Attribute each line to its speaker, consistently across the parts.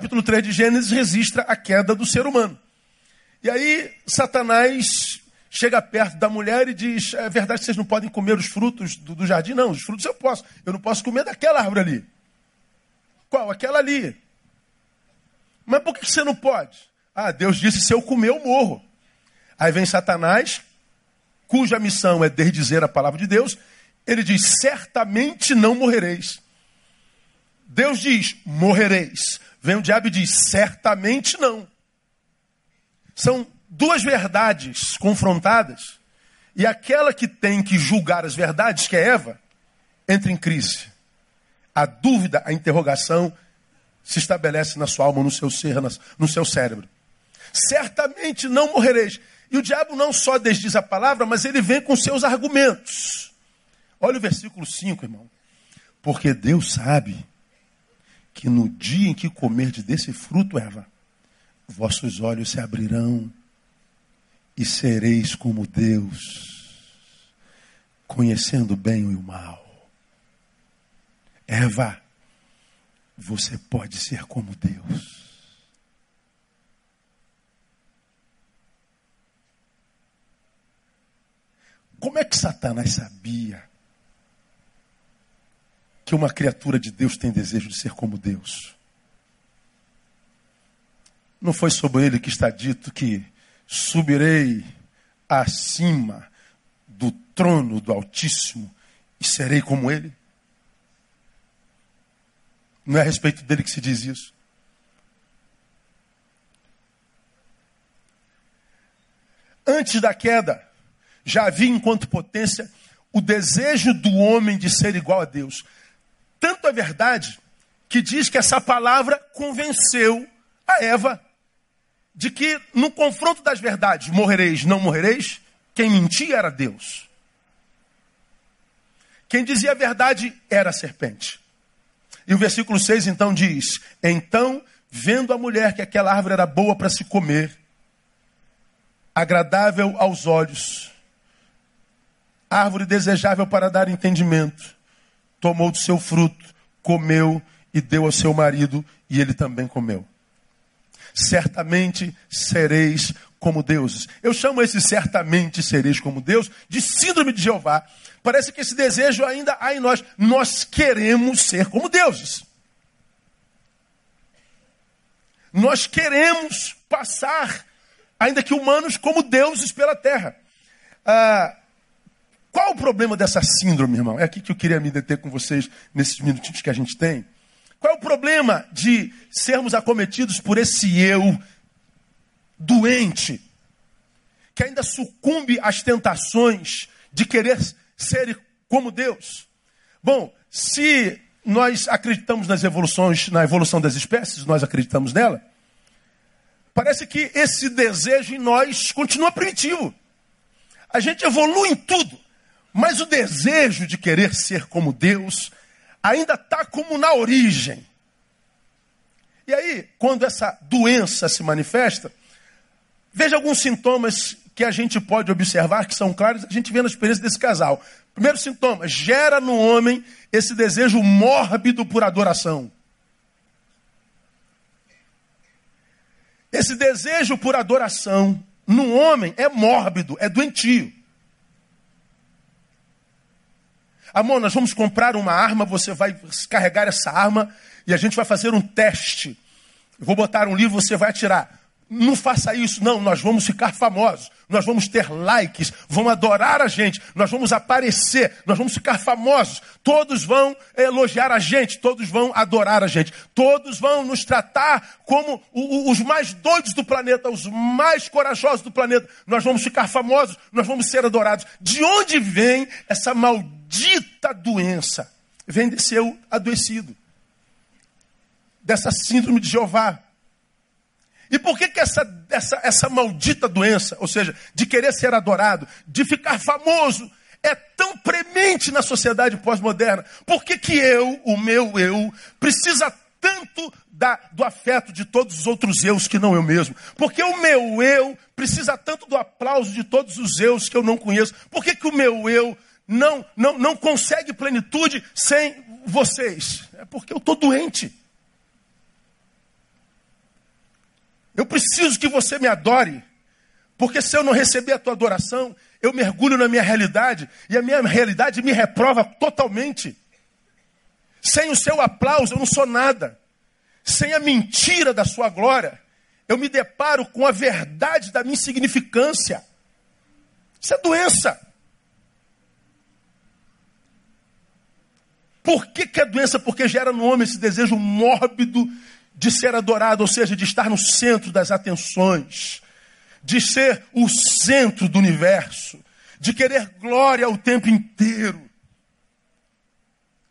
Speaker 1: capítulo 3 de Gênesis registra a queda do ser humano. E aí Satanás chega perto da mulher e diz: É verdade que vocês não podem comer os frutos do, do jardim? Não, os frutos eu posso. Eu não posso comer daquela árvore ali. Qual? Aquela ali. Mas por que você não pode? Ah, Deus disse: se eu comer, eu morro. Aí vem Satanás, cuja missão é desdizer a palavra de Deus. Ele diz: certamente não morrereis. Deus diz: morrereis. Vem o diabo e diz: certamente não. São duas verdades confrontadas, e aquela que tem que julgar as verdades, que é Eva, entra em crise. A dúvida, a interrogação se estabelece na sua alma, no seu ser, no seu cérebro. Certamente não morrereis. E o diabo não só desdiz a palavra, mas ele vem com seus argumentos. Olha o versículo 5, irmão. Porque Deus sabe que no dia em que comerdes desse fruto, Eva, vossos olhos se abrirão e sereis como Deus, conhecendo bem o mal. Eva, você pode ser como Deus. Como é que Satanás sabia que uma criatura de Deus tem desejo de ser como Deus? Não foi sobre ele que está dito que subirei acima do trono do Altíssimo e serei como ele? Não é a respeito dele que se diz isso. Antes da queda, já havia enquanto potência o desejo do homem de ser igual a Deus. Tanto é verdade que diz que essa palavra convenceu a Eva de que no confronto das verdades, morrereis, não morrereis, quem mentia era Deus. Quem dizia a verdade era a serpente. E o versículo 6 então diz: Então, vendo a mulher que aquela árvore era boa para se comer, agradável aos olhos, árvore desejável para dar entendimento, tomou do seu fruto, comeu e deu ao seu marido, e ele também comeu. Certamente sereis como deuses. Eu chamo esse certamente sereis como Deus de síndrome de Jeová. Parece que esse desejo ainda há em nós. Nós queremos ser como deuses. Nós queremos passar, ainda que humanos, como deuses pela terra. Ah, qual o problema dessa síndrome, irmão? É aqui que eu queria me deter com vocês nesses minutinhos que a gente tem. Qual é o problema de sermos acometidos por esse eu doente, que ainda sucumbe às tentações de querer ser como Deus? Bom, se nós acreditamos nas evoluções, na evolução das espécies, nós acreditamos nela, parece que esse desejo em nós continua primitivo. A gente evolui em tudo. Mas o desejo de querer ser como Deus ainda está como na origem. E aí, quando essa doença se manifesta, veja alguns sintomas que a gente pode observar que são claros, a gente vê na experiência desse casal. Primeiro sintoma, gera no homem esse desejo mórbido por adoração. Esse desejo por adoração no homem é mórbido, é doentio. Amor, nós vamos comprar uma arma, você vai carregar essa arma e a gente vai fazer um teste. Eu vou botar um livro, você vai atirar. Não faça isso, não. Nós vamos ficar famosos. Nós vamos ter likes. Vão adorar a gente. Nós vamos aparecer. Nós vamos ficar famosos. Todos vão elogiar a gente. Todos vão adorar a gente. Todos vão nos tratar como os mais doidos do planeta, os mais corajosos do planeta. Nós vamos ficar famosos. Nós vamos ser adorados. De onde vem essa maldita? Maldita doença vem desse eu adoecido, dessa síndrome de Jeová. E por que, que essa, essa, essa maldita doença, ou seja, de querer ser adorado, de ficar famoso, é tão premente na sociedade pós-moderna? Por que, que eu, o meu eu, precisa tanto da, do afeto de todos os outros eus que não eu mesmo? Porque o meu eu precisa tanto do aplauso de todos os eus que eu não conheço? Por que, que o meu eu não, não, não consegue plenitude sem vocês? É porque eu estou doente. Eu preciso que você me adore. Porque se eu não receber a tua adoração, eu mergulho na minha realidade e a minha realidade me reprova totalmente. Sem o seu aplauso, eu não sou nada. Sem a mentira da sua glória, eu me deparo com a verdade da minha insignificância. Isso é doença. Por que, que é doença? Porque gera no homem esse desejo mórbido de ser adorado, ou seja, de estar no centro das atenções, de ser o centro do universo, de querer glória o tempo inteiro.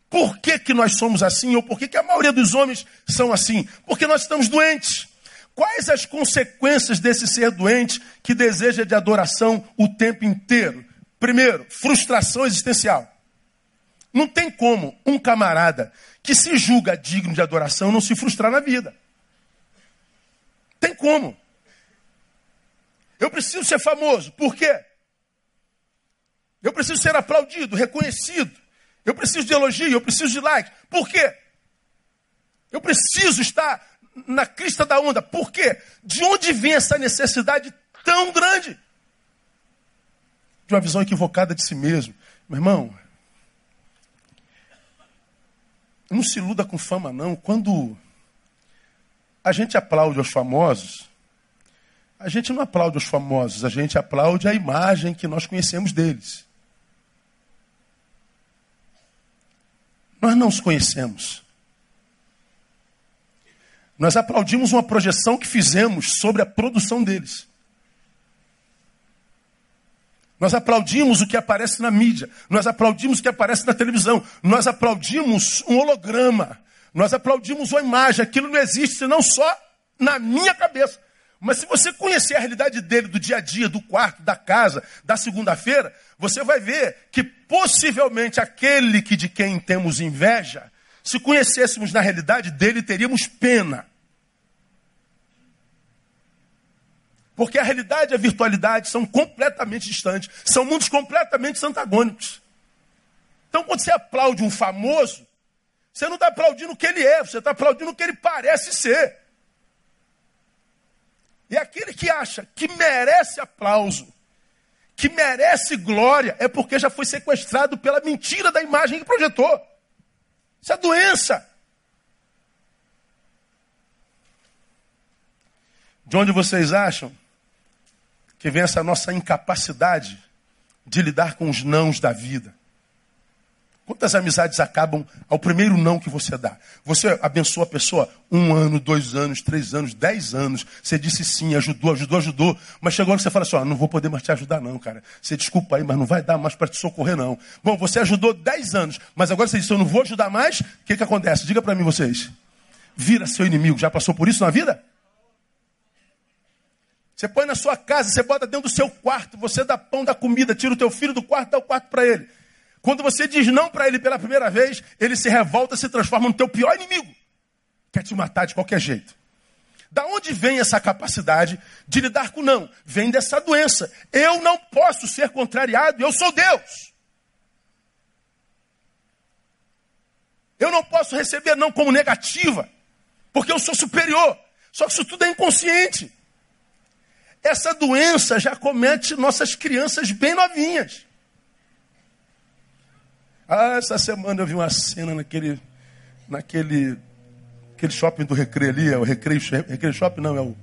Speaker 1: Por que, que nós somos assim? Ou por que, que a maioria dos homens são assim? Porque nós estamos doentes. Quais as consequências desse ser doente que deseja de adoração o tempo inteiro? Primeiro, frustração existencial. Não tem como um camarada que se julga digno de adoração não se frustrar na vida. Tem como. Eu preciso ser famoso. Por quê? Eu preciso ser aplaudido, reconhecido. Eu preciso de elogio, eu preciso de like. Por quê? Eu preciso estar na crista da onda. Por quê? De onde vem essa necessidade tão grande? De uma visão equivocada de si mesmo. Meu irmão, não se iluda com fama, não. Quando a gente aplaude os famosos, a gente não aplaude os famosos, a gente aplaude a imagem que nós conhecemos deles. Nós não os conhecemos. Nós aplaudimos uma projeção que fizemos sobre a produção deles. Nós aplaudimos o que aparece na mídia, nós aplaudimos o que aparece na televisão, nós aplaudimos um holograma, nós aplaudimos uma imagem. Aquilo não existe não só na minha cabeça. Mas se você conhecer a realidade dele, do dia a dia, do quarto, da casa, da segunda-feira, você vai ver que possivelmente aquele que de quem temos inveja, se conhecêssemos na realidade dele, teríamos pena. Porque a realidade e a virtualidade são completamente distantes, são mundos completamente antagônicos. Então, quando você aplaude um famoso, você não está aplaudindo o que ele é, você está aplaudindo o que ele parece ser. E aquele que acha que merece aplauso, que merece glória, é porque já foi sequestrado pela mentira da imagem que projetou. Isso é doença. De onde vocês acham que vem essa nossa incapacidade de lidar com os nãos da vida. Quantas amizades acabam ao primeiro não que você dá? Você abençoa a pessoa um ano, dois anos, três anos, dez anos. Você disse sim, ajudou, ajudou, ajudou. Mas chegou que você fala assim: ó, não vou poder mais te ajudar, não, cara. Você desculpa aí, mas não vai dar mais para te socorrer, não. Bom, você ajudou dez anos, mas agora você disse: eu não vou ajudar mais. O que, que acontece? Diga para mim, vocês. Vira seu inimigo. Já passou por isso na vida? Você põe na sua casa, você bota dentro do seu quarto, você dá pão, dá comida, tira o teu filho do quarto, dá o quarto para ele. Quando você diz não para ele pela primeira vez, ele se revolta, se transforma no teu pior inimigo. Quer te matar de qualquer jeito. Da onde vem essa capacidade de lidar com não? Vem dessa doença. Eu não posso ser contrariado, eu sou Deus. Eu não posso receber não como negativa, porque eu sou superior. Só que isso tudo é inconsciente. Essa doença já comete nossas crianças bem novinhas. Ah, essa semana eu vi uma cena naquele, naquele aquele shopping do Recreio ali, é o Recreio, Recreio Shopping, não, é o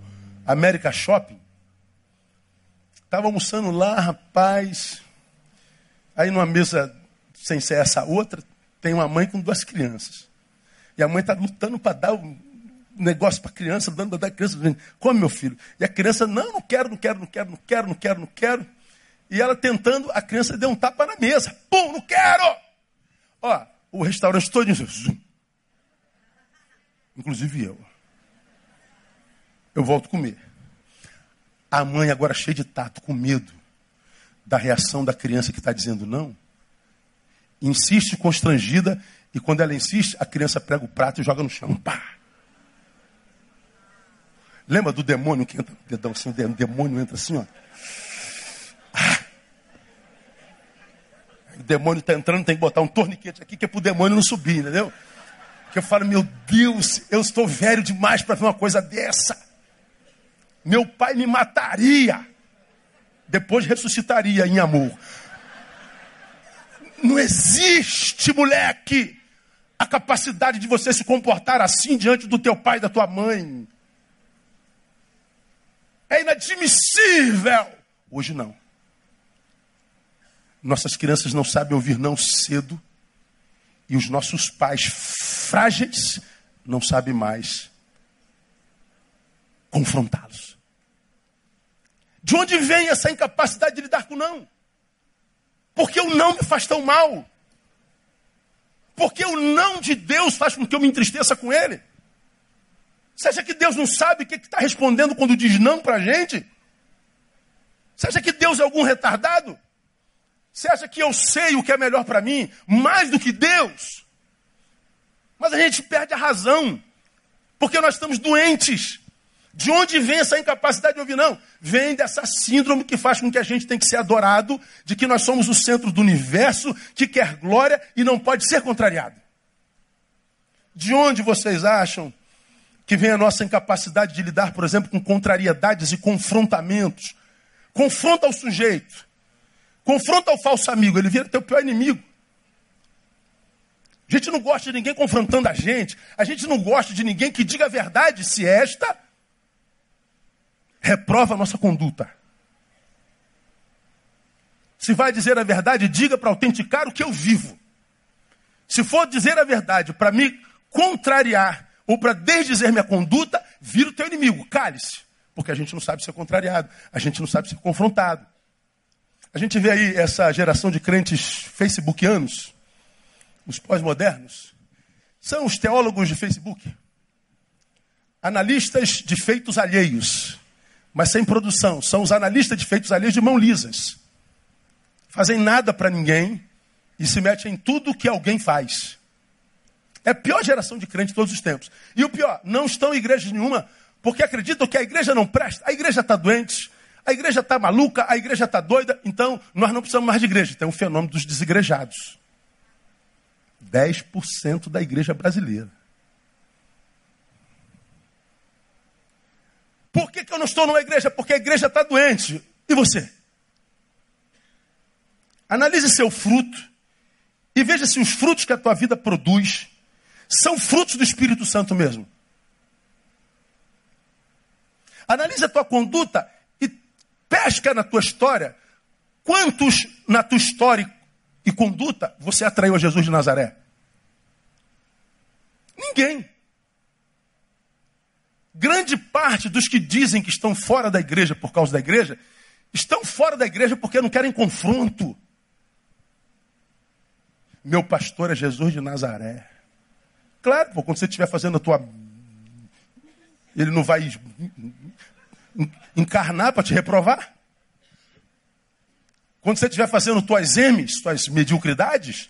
Speaker 1: América Shopping. Estava almoçando lá, rapaz. Aí numa mesa sem ser essa outra, tem uma mãe com duas crianças. E a mãe está lutando para dar negócio para criança, dando da criança, dizendo, come meu filho. E a criança, não, não quero, não quero, não quero, não quero, não quero, não quero. E ela tentando, a criança deu um tapa na mesa. Pum, não quero! Ó, o restaurante todo, zoom. inclusive eu. Eu volto a comer. A mãe agora cheia de tato, com medo da reação da criança que está dizendo não, insiste constrangida e quando ela insiste, a criança prega o prato e joga no chão. Pá! Lembra do demônio que entra dedão assim, o demônio entra assim, ó. Ah. O demônio está entrando, tem que botar um torniquete aqui que é para o demônio não subir, entendeu? Que eu falo, meu Deus, eu estou velho demais para ver uma coisa dessa. Meu pai me mataria. Depois ressuscitaria em amor. Não existe, moleque, a capacidade de você se comportar assim diante do teu pai e da tua mãe. É inadmissível. Hoje não. Nossas crianças não sabem ouvir não cedo. E os nossos pais frágeis não sabem mais confrontá-los. De onde vem essa incapacidade de lidar com não? Porque o não me faz tão mal. Porque o não de Deus faz com que eu me entristeça com ele. Você acha que Deus não sabe o que está respondendo quando diz não para a gente? Você acha que Deus é algum retardado? Você acha que eu sei o que é melhor para mim mais do que Deus? Mas a gente perde a razão, porque nós estamos doentes. De onde vem essa incapacidade de ouvir? Não. Vem dessa síndrome que faz com que a gente tem que ser adorado, de que nós somos o centro do universo, que quer glória e não pode ser contrariado. De onde vocês acham que vem a nossa incapacidade de lidar, por exemplo, com contrariedades e confrontamentos? Confronta o sujeito. Confronta o falso amigo, ele vira teu pior inimigo. A gente não gosta de ninguém confrontando a gente. A gente não gosta de ninguém que diga a verdade se esta reprova a nossa conduta. Se vai dizer a verdade, diga para autenticar o que eu vivo. Se for dizer a verdade para me contrariar ou para desdizer minha conduta, vira o teu inimigo. Cale-se. Porque a gente não sabe ser contrariado, a gente não sabe ser confrontado. A gente vê aí essa geração de crentes facebookianos, os pós-modernos, são os teólogos de Facebook, analistas de feitos alheios mas sem produção. São os analistas de feitos alheios de mão lisas. Fazem nada para ninguém e se metem em tudo que alguém faz. É a pior geração de crente de todos os tempos. E o pior, não estão em igreja nenhuma porque acreditam que a igreja não presta. A igreja está doente, a igreja está maluca, a igreja está doida, então nós não precisamos mais de igreja. Tem um fenômeno dos desigrejados. 10% da igreja brasileira. Por que, que eu não estou numa igreja? Porque a igreja está doente. E você? Analise seu fruto e veja se os frutos que a tua vida produz são frutos do Espírito Santo mesmo. Analise a tua conduta e pesca na tua história quantos na tua história e conduta você atraiu a Jesus de Nazaré. Ninguém. Grande parte dos que dizem que estão fora da igreja por causa da igreja, estão fora da igreja porque não querem confronto. Meu pastor é Jesus de Nazaré. Claro, pô, quando você estiver fazendo a tua. Ele não vai encarnar para te reprovar? Quando você estiver fazendo tuas M's, tuas mediocridades,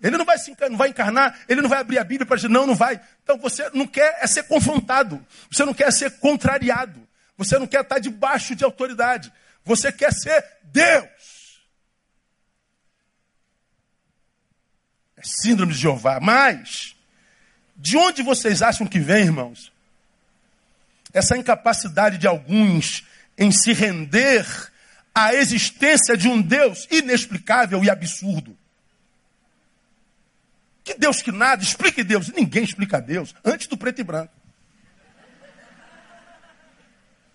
Speaker 1: ele não vai, se, não vai encarnar, ele não vai abrir a Bíblia para dizer, não, não vai. Então você não quer é ser confrontado, você não quer ser contrariado, você não quer estar debaixo de autoridade, você quer ser Deus. É síndrome de Jeová. Mas, de onde vocês acham que vem, irmãos? Essa incapacidade de alguns em se render à existência de um Deus inexplicável e absurdo. Que Deus que nada, explique Deus. Ninguém explica Deus antes do preto e branco.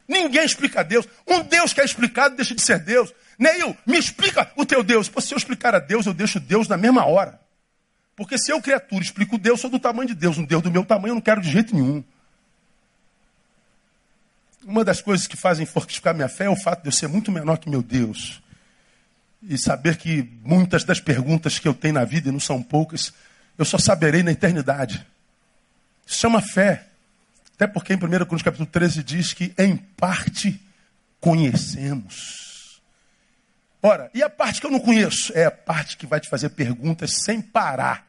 Speaker 1: Ninguém explica Deus. Um Deus que é explicado deixa de ser Deus. Neil, me explica o teu Deus. Pô, se eu explicar a Deus, eu deixo Deus na mesma hora. Porque se eu, criatura, explico Deus, sou do tamanho de Deus. Um Deus do meu tamanho eu não quero de jeito nenhum. Uma das coisas que fazem fortificar minha fé é o fato de eu ser muito menor que meu Deus. E saber que muitas das perguntas que eu tenho na vida, e não são poucas, eu só saberei na eternidade. Isso chama fé. Até porque em 1 Coríntios capítulo 13 diz que em parte conhecemos. Ora, e a parte que eu não conheço? É a parte que vai te fazer perguntas sem parar.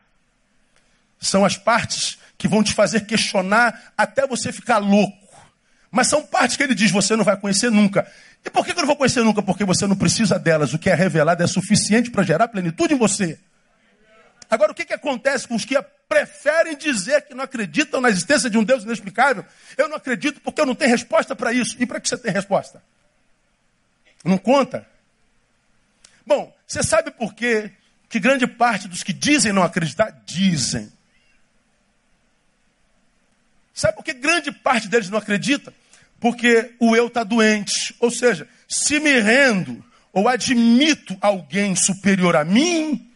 Speaker 1: São as partes que vão te fazer questionar até você ficar louco. Mas são partes que ele diz você não vai conhecer nunca. E por que eu não vou conhecer nunca? Porque você não precisa delas. O que é revelado é suficiente para gerar plenitude em você. Agora, o que, que acontece com os que preferem dizer que não acreditam na existência de um Deus inexplicável. Eu não acredito porque eu não tenho resposta para isso. E para que você tem resposta? Não conta? Bom, você sabe por quê que grande parte dos que dizem não acreditar, dizem. Sabe por que grande parte deles não acredita? Porque o eu está doente. Ou seja, se me rendo ou admito alguém superior a mim,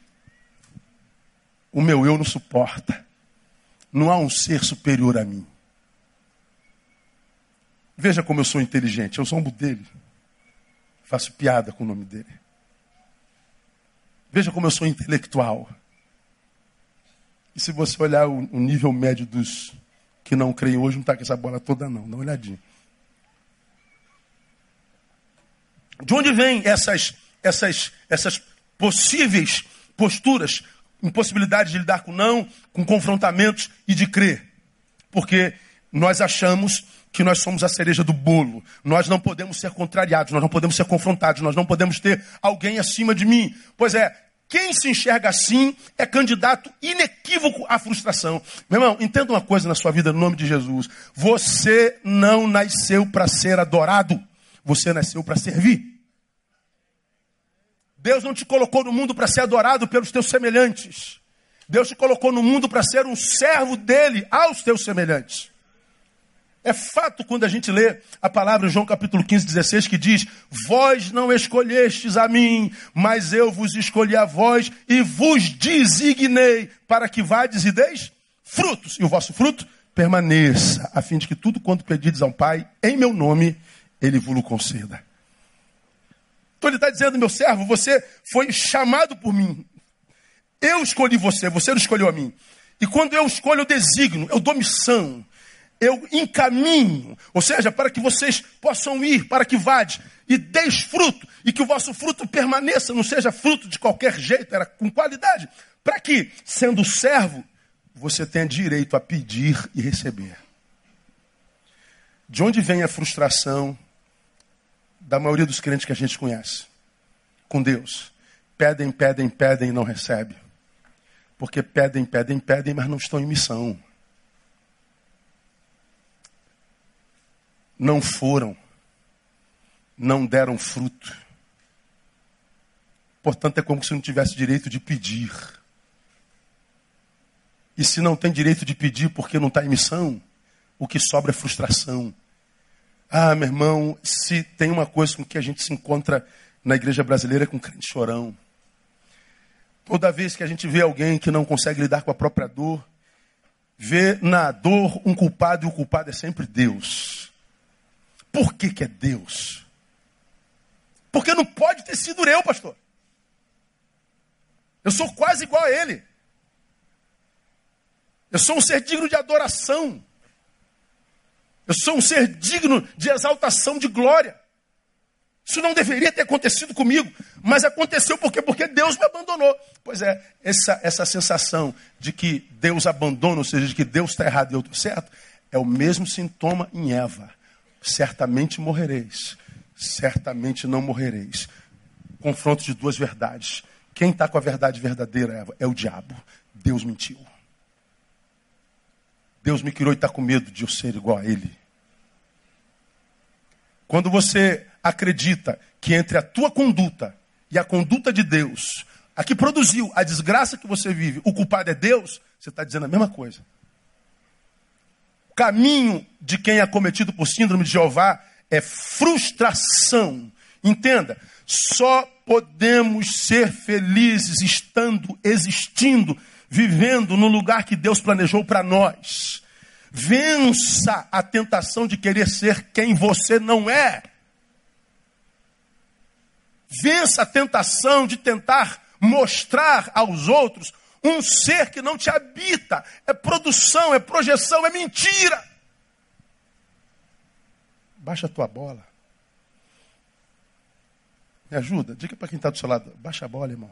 Speaker 1: o meu eu não suporta. Não há um ser superior a mim. Veja como eu sou inteligente. Eu sou um dele. Faço piada com o nome dele. Veja como eu sou intelectual. E se você olhar o, nível médio dos que não creem hoje, não está com essa bola toda, não. Dá uma olhadinha. De onde vêm essas, essas, essas possíveis posturas, impossibilidade de lidar com não, com confrontamentos e de crer? Porque nós achamos que nós somos a cereja do bolo. Nós não podemos ser contrariados, nós não podemos ser confrontados, nós não podemos ter alguém acima de mim. Pois é, quem se enxerga assim é candidato inequívoco à frustração. Meu irmão, entenda uma coisa na sua vida, no nome de Jesus. Você não nasceu para ser adorado, você nasceu para servir. Deus não te colocou no mundo para ser adorado pelos teus semelhantes. Deus te colocou no mundo para ser um servo dele aos teus semelhantes. É fato quando a gente lê a palavra João capítulo 15, 16, que diz: Vós não escolhestes a mim, mas eu vos escolhi a vós e vos designei para que vades e deis frutos, e o vosso fruto permaneça, a fim de que tudo quanto pedides ao Pai, em meu nome, ele vos conceda. Então ele está dizendo, meu servo, você foi chamado por mim. Eu escolhi você, você não escolheu a mim. E quando eu escolho, eu designo, eu dou missão eu encaminho, ou seja, para que vocês possam ir, para que vade e deis fruto, e que o vosso fruto permaneça, não seja fruto de qualquer jeito, era com qualidade, para que, sendo servo, você tenha direito a pedir e receber. De onde vem a frustração da maioria dos crentes que a gente conhece? Com Deus. Pedem, pedem, pedem e não recebem. Porque pedem, pedem, pedem, mas não estão em missão. Não foram, não deram fruto. Portanto, é como se não tivesse direito de pedir. E se não tem direito de pedir porque não está em missão, o que sobra é frustração. Ah, meu irmão, se tem uma coisa com que a gente se encontra na igreja brasileira é com crente chorão. Toda vez que a gente vê alguém que não consegue lidar com a própria dor, vê na dor um culpado e o culpado é sempre Deus. Por que, que é Deus? Porque não pode ter sido eu, pastor. Eu sou quase igual a ele. Eu sou um ser digno de adoração. Eu sou um ser digno de exaltação, de glória. Isso não deveria ter acontecido comigo, mas aconteceu por quê? Porque Deus me abandonou. Pois é, essa, essa sensação de que Deus abandona, ou seja, de que Deus está errado e eu estou certo, é o mesmo sintoma em Eva certamente morrereis, certamente não morrereis. Confronto de duas verdades. Quem está com a verdade verdadeira é o diabo. Deus mentiu. Deus me criou e está com medo de eu ser igual a ele. Quando você acredita que entre a tua conduta e a conduta de Deus, a que produziu a desgraça que você vive, o culpado é Deus, você está dizendo a mesma coisa caminho de quem é cometido por síndrome de Jeová é frustração. Entenda, só podemos ser felizes estando, existindo, vivendo no lugar que Deus planejou para nós. Vença a tentação de querer ser quem você não é. Vença a tentação de tentar mostrar aos outros um ser que não te habita. É produção, é projeção, é mentira. Baixa a tua bola. Me ajuda, diga para quem está do seu lado. Baixa a bola, irmão.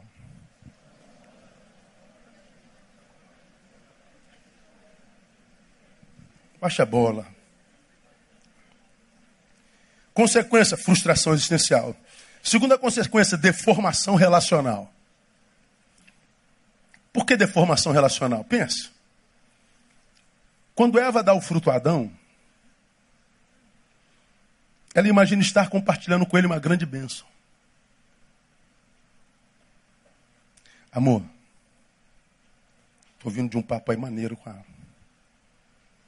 Speaker 1: Baixa a bola. Consequência, frustração existencial. Segunda consequência, deformação relacional. Por que deformação relacional? Pense. Quando Eva dá o fruto a Adão, ela imagina estar compartilhando com ele uma grande bênção. Amor, estou vindo de um papo aí maneiro com a.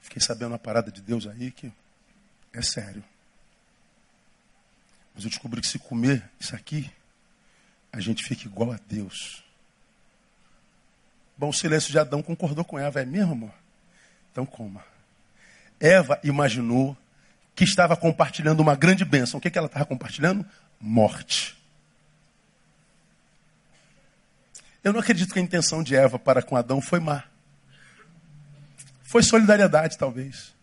Speaker 1: Fiquei sabendo uma parada de Deus aí que é sério. Mas eu descobri que se comer isso aqui, a gente fica igual a Deus. Bom, o silêncio de Adão concordou com Eva, é mesmo, amor? Então coma. Eva imaginou que estava compartilhando uma grande bênção. O que, que ela estava compartilhando? Morte. Eu não acredito que a intenção de Eva para com Adão foi má. Foi solidariedade, talvez.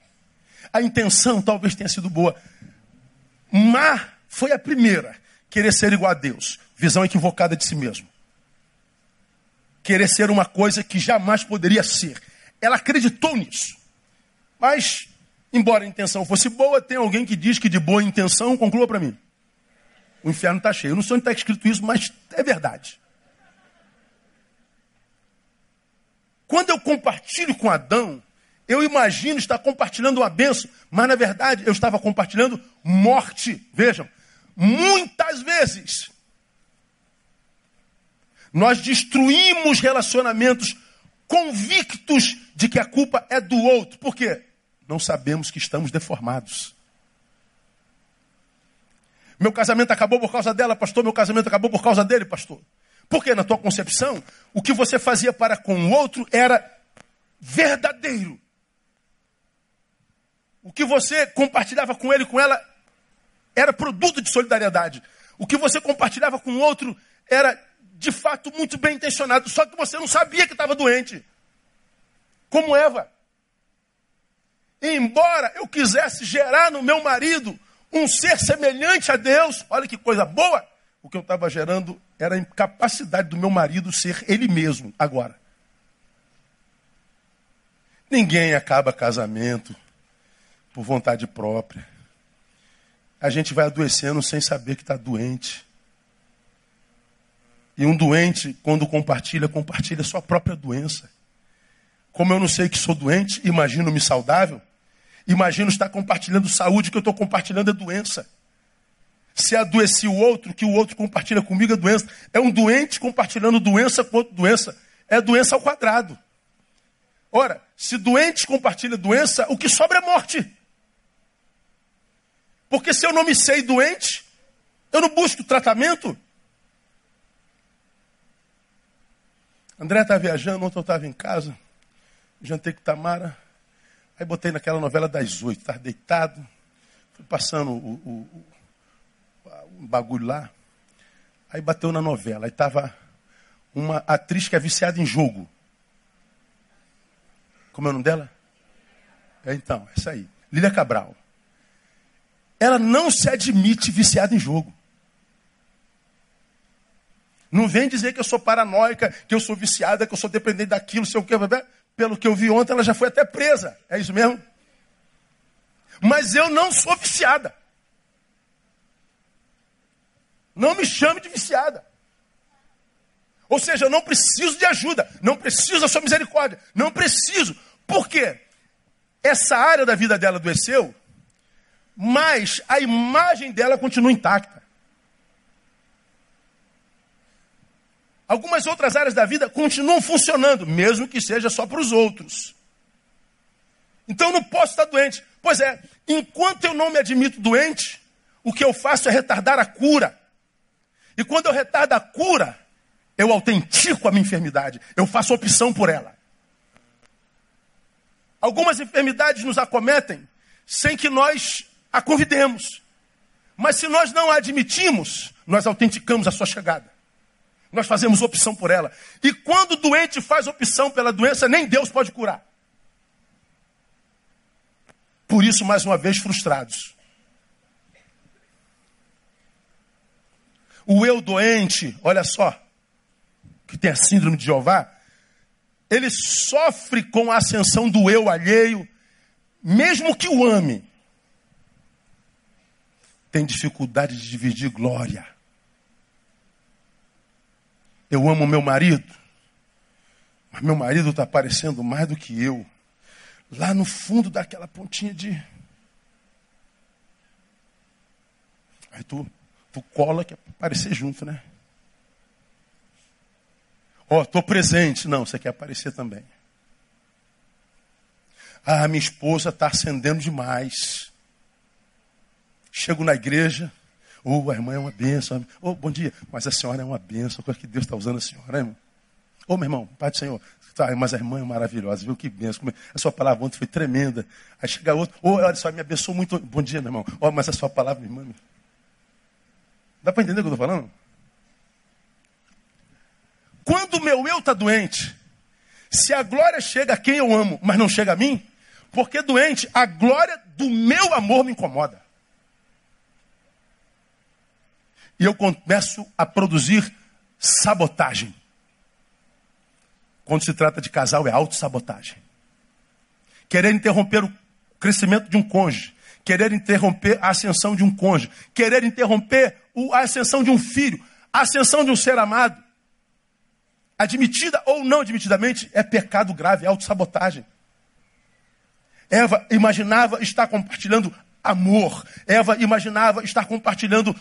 Speaker 1: A intenção talvez tenha sido boa. Má foi a primeira. Querer ser igual a Deus. Visão equivocada de si mesmo. Querer ser uma coisa que jamais poderia ser. Ela acreditou nisso. Mas Embora a intenção fosse boa, tem alguém que diz que de boa intenção, conclua para mim. O inferno está cheio. Eu não sei onde está escrito isso, mas é verdade. Quando eu compartilho com Adão, eu imagino estar compartilhando uma benção, mas na verdade eu estava compartilhando morte. Vejam, muitas vezes nós destruímos relacionamentos convictos de que a culpa é do outro. Por quê? não sabemos que estamos deformados. Meu casamento acabou por causa dela, pastor. Meu casamento acabou por causa dele, pastor. Porque na tua concepção, o que você fazia para com o outro era verdadeiro. O que você compartilhava com ele com ela era produto de solidariedade. O que você compartilhava com o outro era de fato muito bem intencionado, só que você não sabia que estava doente. Como Eva. Embora eu quisesse gerar no meu marido um ser semelhante a Deus, olha que coisa boa, o que eu estava gerando era a incapacidade do meu marido ser ele mesmo agora. Ninguém acaba casamento por vontade própria. A gente vai adoecendo sem saber que está doente. E um doente, quando compartilha, compartilha a sua própria doença. Como eu não sei que sou doente, imagino-me saudável, imagino estar compartilhando saúde, que eu estou compartilhando é doença. Se adoeci o outro, que o outro compartilha comigo é doença. É um doente compartilhando doença com outra doença. É doença ao quadrado. Ora, se doente compartilha doença, o que sobra é morte. Porque se eu não me sei doente, eu não busco tratamento. André está viajando, ontem eu estava em casa. Jantei com Tamara. Aí botei naquela novela das oito, estava deitado. Fui passando o, o, o, o, bagulho lá. Aí bateu na novela. Aí estava uma atriz que é viciada em jogo. Como é o nome dela? É, então, essa aí. Lília Cabral. Ela não se admite viciada em jogo. Não vem dizer que eu sou paranoica, que eu sou viciada, que eu sou dependente daquilo, sei o que pelo que eu vi ontem, ela já foi até presa. É isso mesmo? Mas eu não sou viciada. Não me chame de viciada. Ou seja, eu não preciso de ajuda, não preciso da sua misericórdia, não preciso. Por quê? Essa área da vida dela adoeceu, mas a imagem dela continua intacta. Algumas outras áreas da vida continuam funcionando, mesmo que seja só para os outros. Então não posso estar doente. Pois é, enquanto eu não me admito doente, o que eu faço é retardar a cura. E quando eu retardo a cura, eu autentico a minha enfermidade. Eu faço opção por ela. Algumas enfermidades nos acometem sem que nós a convidemos. Mas se nós não a admitimos, nós autenticamos a sua chegada. Nós fazemos opção por ela. E quando o doente faz opção pela doença, nem Deus pode curar. Por isso, mais uma vez, frustrados. O eu doente, olha só, que tem a síndrome de Jeová, ele sofre com a ascensão do eu alheio, mesmo que o ame. Tem dificuldade de dividir glória. Eu amo meu marido, mas meu marido está parecendo mais do que eu. lá no fundo daquela pontinha de. Aí tu, tu cola que é aparecer junto, né? Ó, oh, tô presente. Não, você quer aparecer também. Ah, minha esposa está acendendo demais. Chego na igreja, oh, a irmã é uma benção. Oh, bom dia, mas a senhora é uma benção. Como é que Deus está usando a senhora, irmão? Ô, oh, meu irmão, Pai do Senhor, tá, mas a irmã é maravilhosa, viu que benção. A sua palavra ontem foi tremenda. Aí chega outro, ô, olha só, me abençoou muito. Bom dia, meu irmão. Ó, mas a sua palavra, irmã. Dá para entender o que eu estou falando? Quando o meu eu está doente, se a glória chega a quem eu amo, mas não chega a mim, porque doente, a glória do meu amor me incomoda. E eu começo a produzir sabotagem. Quando se trata de casal, é autossabotagem. Querer interromper o crescimento de um cônjuge. Querer interromper a ascensão de um cônjuge. Querer interromper a ascensão de um filho. A ascensão de um ser amado admitida ou não admitidamente, é pecado grave, é autossabotagem. Eva imaginava estar compartilhando amor. Eva imaginava estar compartilhando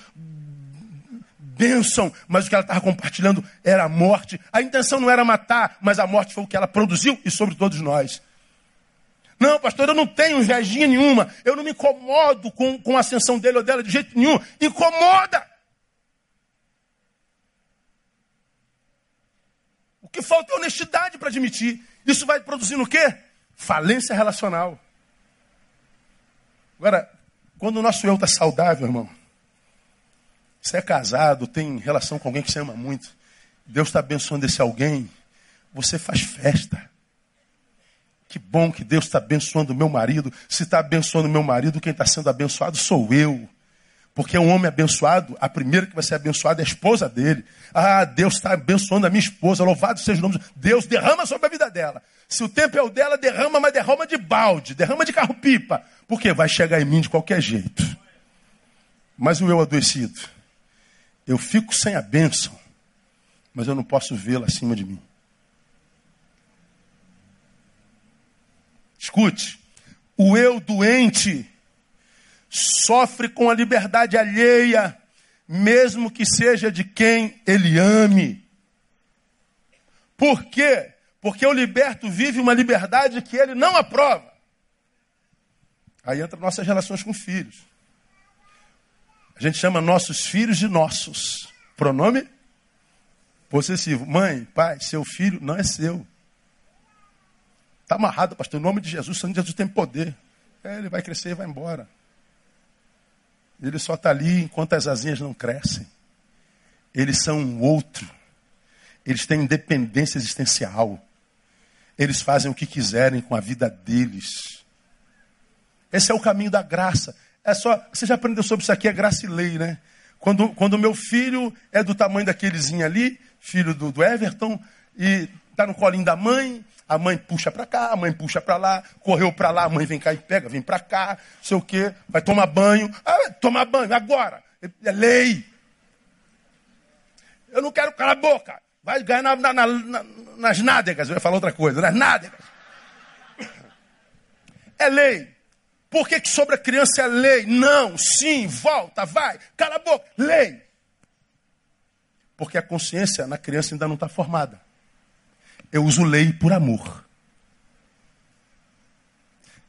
Speaker 1: bênção, mas o que ela estava compartilhando era a morte. A intenção não era matar, mas a morte foi o que ela produziu e sobre todos nós. Não, pastor, eu não tenho invejinha nenhuma. Eu não me incomodo com, com a ascensão dele ou dela de jeito nenhum. Incomoda! que falta é honestidade para admitir. Isso vai produzindo o quê? Falência relacional. Agora, quando o nosso eu está saudável, irmão, você é casado, tem relação com alguém que você ama muito, Deus está abençoando esse alguém, você faz festa. Que bom que Deus está abençoando o meu marido. Se está abençoando o meu marido, quem está sendo abençoado sou eu. Porque um homem abençoado, a primeira que vai ser abençoada é a esposa dele. Ah, Deus está abençoando a minha esposa, louvado seja o nome de Deus. derrama sobre a vida dela. Se o tempo é o dela, derrama, mas derrama de balde, derrama de carro-pipa. Porque vai chegar em mim de qualquer jeito. Mas o eu adoecido, eu fico sem a bênção, mas eu não posso vê-la acima de mim. Escute, o eu doente sofre com a liberdade alheia, mesmo que seja de quem ele ame. Por quê? Porque o liberto vive uma liberdade que ele não aprova. Aí entra nossas relações com filhos. A gente chama nossos filhos de nossos. Pronome possessivo. Mãe, pai, seu filho não é seu. Está amarrado, pastor. Em nome de Jesus, o Santo Jesus tem poder. É, ele vai crescer e vai embora. Ele só está ali enquanto as asinhas não crescem. Eles são um outro. Eles têm independência existencial. Eles fazem o que quiserem com a vida deles. Esse é o caminho da graça. É só, você já aprendeu sobre isso aqui, é graça e lei, né? Quando, quando meu filho é do tamanho daquelezinho ali, filho do, do Everton, e está no colinho da mãe, a mãe puxa para cá, a mãe puxa para lá, correu para lá, a mãe vem cá e pega, vem para cá, não sei o quê, vai tomar banho. Ah, tomar banho, agora. É lei. Eu não quero calar a boca. Vai ganhar na, na, na, nas nádegas, eu ia falar outra coisa, nas nádegas. É lei. Por que, que sobre a criança é lei? Não, sim, volta, vai, cala a boca, lei. Porque a consciência na criança ainda não está formada. Eu uso lei por amor.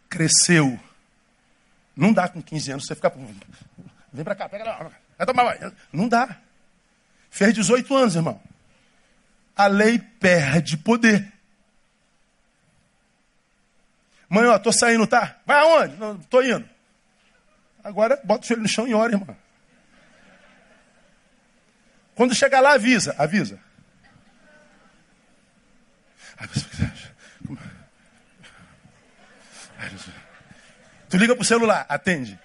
Speaker 1: Cresceu. Não dá com 15 anos você ficar. Vem para cá, pega lá. Vai tomar banho. Não dá. Fez 18 anos, irmão. A lei perde poder. Mãe, ó, tô saindo, tá? Vai aonde? Não, tô indo. Agora bota o joelho no chão e ora, irmão. Quando chegar lá, avisa, avisa. Tu liga pro celular, atende.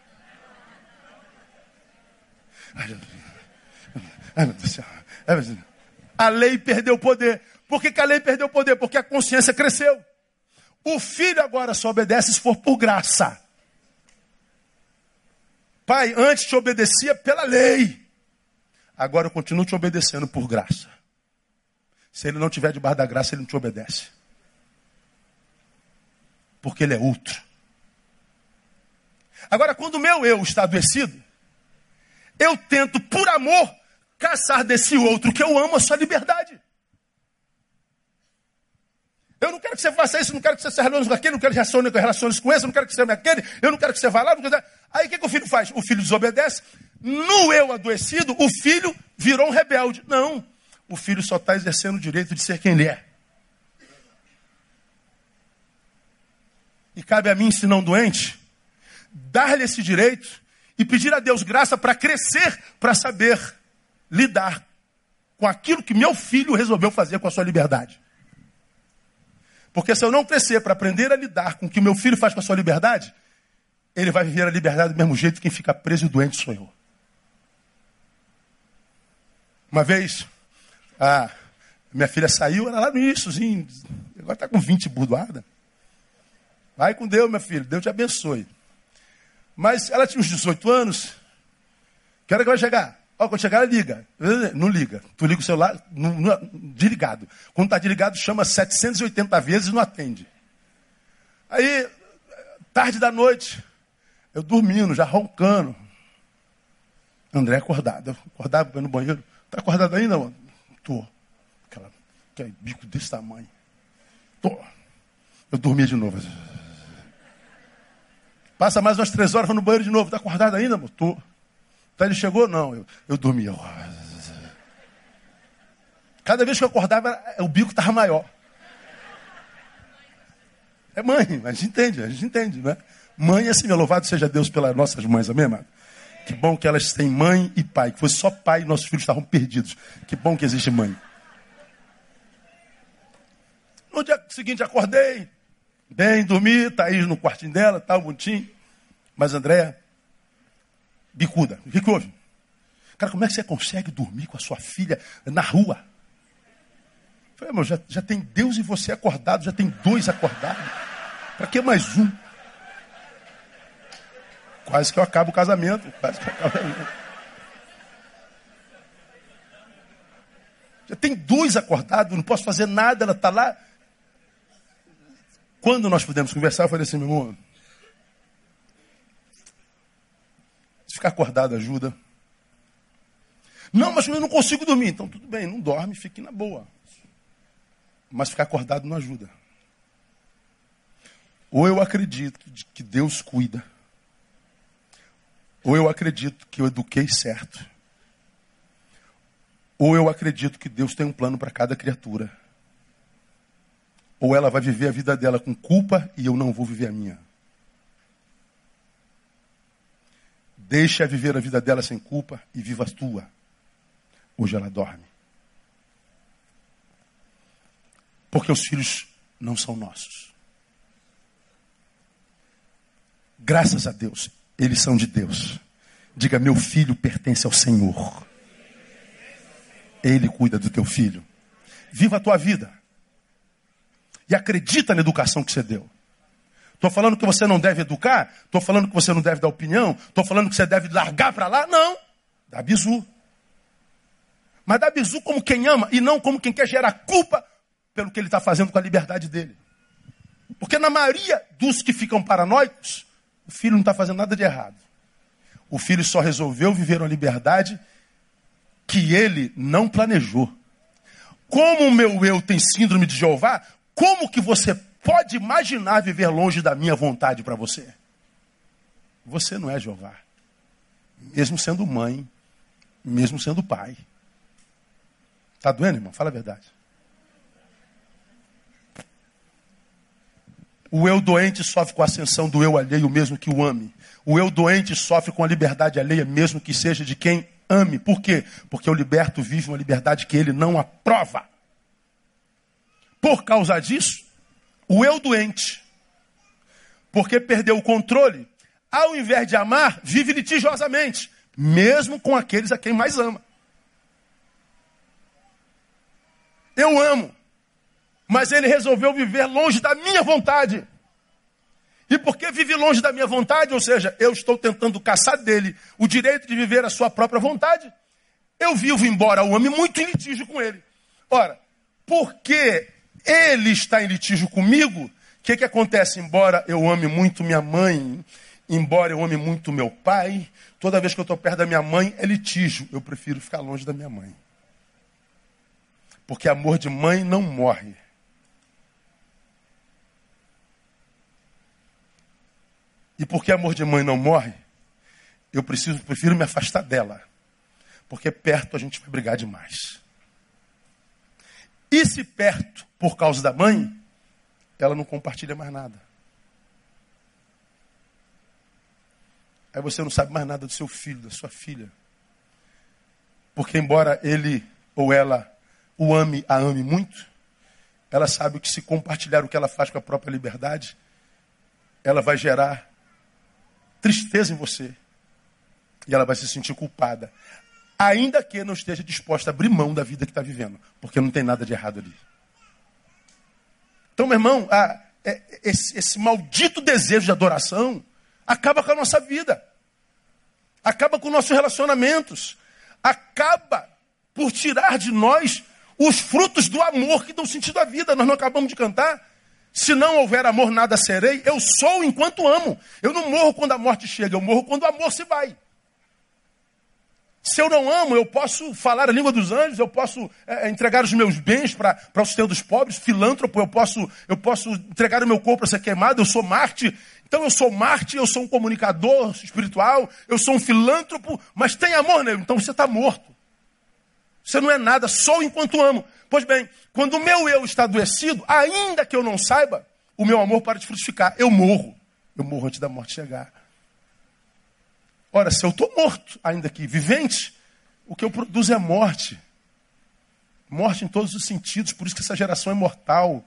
Speaker 1: A lei perdeu poder. Por que, que a lei perdeu poder? Porque a consciência cresceu. O filho agora só obedece se for por graça. Pai, antes te obedecia pela lei. Agora eu continuo te obedecendo por graça. Se ele não tiver debaixo da graça, ele não te obedece. porque ele é outro. Agora, quando o meu eu está adoecido, eu tento, por amor, caçar desse outro que eu amo a sua liberdade. Eu não quero que você faça isso, não quero que você se relacione com aquele, não quero que relacione com relações com esse, não quero que você ame aquele, eu não quero que você vá lá. Não quero... Aí o que, que o filho faz? O filho desobedece. No eu adoecido, o filho virou um rebelde. Não. O filho só está exercendo o direito de ser quem ele é. E cabe a mim, se não doente, dar-lhe esse direito e pedir a Deus graça para crescer, para saber lidar com aquilo que meu filho resolveu fazer com a sua liberdade. Porque se eu não crescer para aprender a lidar com o que o meu filho faz com a sua liberdade, ele vai viver a liberdade do mesmo jeito que quem fica preso e doente sou eu. Uma vez, a minha filha saiu, era lá no iníciozinho, agora está com 20 burdoada. Vai com Deus, meu filho, Deus te abençoe. Mas ela tinha uns 18 anos. Que hora que vai chegar? Quando chegar, liga. Não liga. Tu liga o celular, não, não, desligado. Quando está desligado, chama 780 vezes e não atende. Aí, tarde da noite, eu dormindo, já roncando. André acordado. acordava no banheiro. Tá acordado ainda, mano? Tô. Aquela, aquele bico desse tamanho. Tô. Eu dormia de novo. Passa mais umas três horas, vou no banheiro de novo. Tá acordado ainda, mano? Tô. Tá, ele chegou? Não. Eu, eu dormia. Cada vez que eu acordava, o bico estava maior. É mãe, a gente entende, a gente entende, né? Mãe assim, louvado seja Deus pelas nossas mães, amém, amado? Que bom que elas têm mãe e pai. Que fosse só pai e nossos filhos estavam perdidos. Que bom que existe mãe. No dia seguinte acordei, bem, dormi, Thaís no quartinho dela, tal, bonitinho. Mas Andréia, bicuda. O que, que houve? Cara, como é que você consegue dormir com a sua filha na rua? Eu falei, meu, já, já tem Deus e você acordado, já tem dois acordados. Para que mais um? Quase que eu acabo o casamento. Quase que eu acabo Já tem dois acordados, não posso fazer nada, ela está lá. Quando nós pudemos conversar, eu falei assim, meu irmão, se ficar acordado ajuda. Não, mas eu não consigo dormir. Então tudo bem, não dorme, fique na boa. Mas ficar acordado não ajuda. Ou eu acredito que Deus cuida ou eu acredito que eu eduquei certo. Ou eu acredito que Deus tem um plano para cada criatura. Ou ela vai viver a vida dela com culpa e eu não vou viver a minha. Deixa viver a vida dela sem culpa e viva a tua. Hoje ela dorme. Porque os filhos não são nossos. Graças a Deus, eles são de Deus. Diga: meu filho pertence ao Senhor. Ele cuida do teu filho. Viva a tua vida. E acredita na educação que você deu. Estou falando que você não deve educar? Estou falando que você não deve dar opinião? Estou falando que você deve largar para lá? Não. Dá bizu. Mas dá bizu como quem ama e não como quem quer gerar culpa pelo que ele está fazendo com a liberdade dele. Porque na maioria dos que ficam paranoicos, o filho não está fazendo nada de errado. O filho só resolveu viver uma liberdade que ele não planejou. Como o meu eu tem síndrome de Jeová, como que você pode imaginar viver longe da minha vontade para você? Você não é Jeová. Mesmo sendo mãe, mesmo sendo pai. Está doendo, irmão? Fala a verdade. O eu doente sofre com a ascensão do eu alheio, mesmo que o ame. O eu doente sofre com a liberdade alheia, mesmo que seja de quem ame. Por quê? Porque o liberto vive uma liberdade que ele não aprova. Por causa disso, o eu doente, porque perdeu o controle, ao invés de amar, vive litigiosamente, mesmo com aqueles a quem mais ama. Eu amo, mas ele resolveu viver longe da minha vontade. E porque vive longe da minha vontade, ou seja, eu estou tentando caçar dele o direito de viver a sua própria vontade, eu vivo, embora o ame, muito em litígio com ele. Ora, porque ele está em litígio comigo, O que, que acontece? Embora eu ame muito minha mãe, embora eu ame muito meu pai, toda vez que eu estou perto da minha mãe é litígio. Eu prefiro ficar longe da minha mãe. Porque amor de mãe não morre. E porque amor de mãe não morre, eu preciso, prefiro me afastar dela. Porque perto a gente vai brigar demais. E se perto, por causa da mãe, ela não compartilha mais nada. Aí você não sabe mais nada do seu filho, da sua filha. Porque embora ele ou ela o ame, a ame muito, ela sabe que se compartilhar o que ela faz com a própria liberdade, ela vai gerar tristeza em você. E ela vai se sentir culpada. Ainda que não esteja disposta a abrir mão da vida que está vivendo. Porque não tem nada de errado ali. Então, meu irmão, a, é, esse, esse maldito desejo de adoração acaba com a nossa vida. Acaba com nossos relacionamentos. Acaba por tirar de nós os frutos do amor que dão sentido à vida. Nós não acabamos de cantar. Se não houver amor, nada serei. Eu sou enquanto amo. Eu não morro quando a morte chega, eu morro quando o amor se vai. Se eu não amo, eu posso falar a língua dos anjos, eu posso é, entregar os meus bens para o sustento dos pobres, filântropo, eu posso, eu posso entregar o meu corpo para ser queimado, eu sou Marte. Então eu sou Marte, eu sou um comunicador espiritual, eu sou um filântropo, mas tem amor nele, então você está morto. Você não é nada, só enquanto amo. Pois bem, quando o meu eu está adoecido, ainda que eu não saiba, o meu amor para de frutificar. Eu morro. Eu morro antes da morte chegar. Ora, se eu estou morto, ainda que vivente, o que eu produzo é morte. Morte em todos os sentidos, por isso que essa geração é mortal.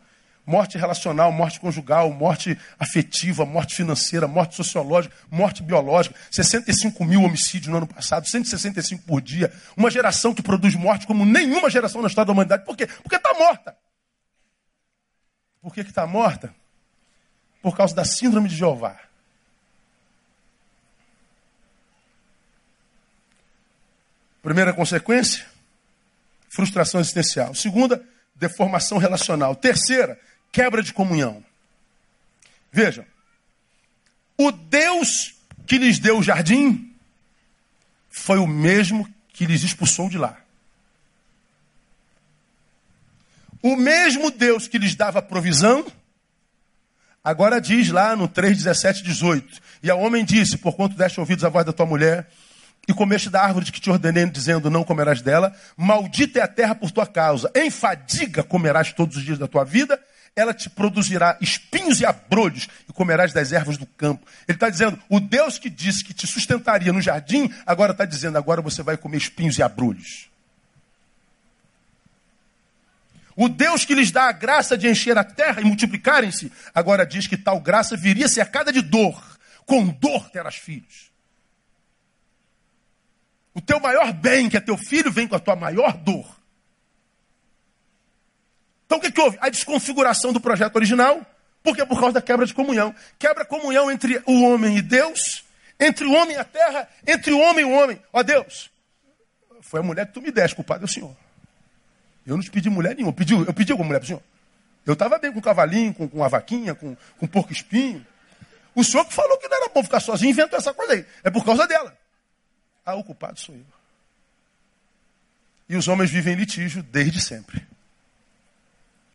Speaker 1: Morte relacional, morte conjugal, morte afetiva, morte financeira, morte sociológica, morte biológica. 65 mil homicídios no ano passado, 165 por dia. Uma geração que produz morte como nenhuma geração na história da humanidade. Por quê? Porque está morta. Por que está morta? Por causa da síndrome de Jeová. Primeira consequência, frustração existencial. Segunda, deformação relacional. Terceira, quebra de comunhão. Vejam, o Deus que lhes deu o jardim foi o mesmo que lhes expulsou de lá. O mesmo Deus que lhes dava provisão, agora diz lá no 3, 17, 18: E ao homem disse: Por quanto deste ouvidos a voz da tua mulher, e comeste da árvore que te ordenei, dizendo: Não comerás dela, maldita é a terra por tua causa, em fadiga comerás todos os dias da tua vida, ela te produzirá espinhos e abrolhos e comerás das ervas do campo. Ele está dizendo, o Deus que disse que te sustentaria no jardim, agora está dizendo, agora você vai comer espinhos e abrolhos. O Deus que lhes dá a graça de encher a terra e multiplicarem-se, agora diz que tal graça viria cercada de dor. Com dor terás filhos. O teu maior bem, que é teu filho, vem com a tua maior dor. Então o que, que houve? A desconfiguração do projeto original. Por quê? Por causa da quebra de comunhão. Quebra comunhão entre o homem e Deus, entre o homem e a terra, entre o homem e o homem. Ó Deus, foi a mulher que tu me deste, culpado é o Senhor. Eu não te pedi mulher nenhuma. Eu pedi, eu pedi alguma mulher para o Senhor. Eu estava bem com o cavalinho, com, com a vaquinha, com, com porco espinho. O Senhor que falou que não era bom ficar sozinho, inventou essa coisa aí. É por causa dela. Ah, o culpado sou eu. E os homens vivem em litígio desde sempre.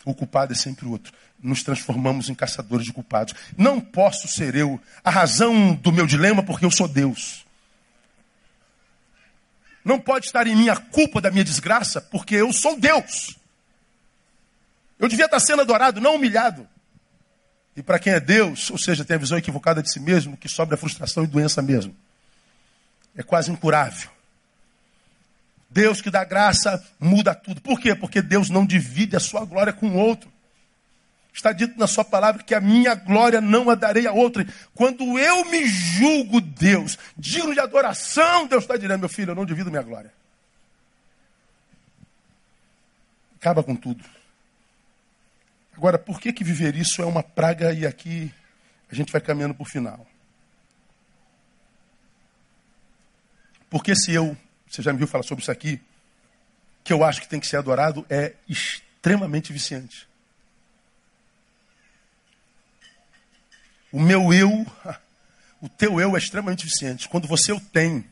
Speaker 1: O culpado é sempre o outro. Nos transformamos em caçadores de culpados. Não posso ser eu a razão do meu dilema porque eu sou Deus. Não pode estar em mim a culpa da minha desgraça porque eu sou Deus. Eu devia estar sendo adorado, não humilhado. E para quem é Deus, ou seja, tem a visão equivocada de si mesmo, que sobra frustração e doença mesmo. É quase incurável. Deus que dá graça muda tudo. Por quê? Porque Deus não divide a sua glória com o outro. Está dito na sua palavra que a minha glória não a darei a outra. Quando eu me julgo Deus, digno de adoração, Deus está dizendo, meu filho, eu não divido minha glória. Acaba com tudo. Agora, por que, que viver isso é uma praga e aqui a gente vai caminhando para o final? Porque se eu você já me viu falar sobre isso aqui, que eu acho que tem que ser adorado, é extremamente viciante. O meu eu, o teu eu é extremamente eficiente. Quando você o tem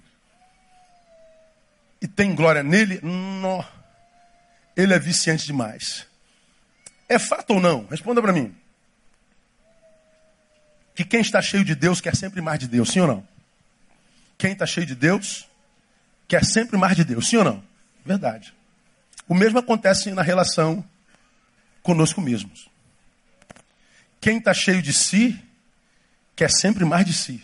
Speaker 1: e tem glória nele, nó, ele é viciante demais. É fato ou não? Responda para mim. Que quem está cheio de Deus quer sempre mais de Deus, sim ou não? Quem está cheio de Deus quer sempre mais de Deus, sim ou não? Verdade. O mesmo acontece na relação conosco mesmos. Quem está cheio de si quer sempre mais de si.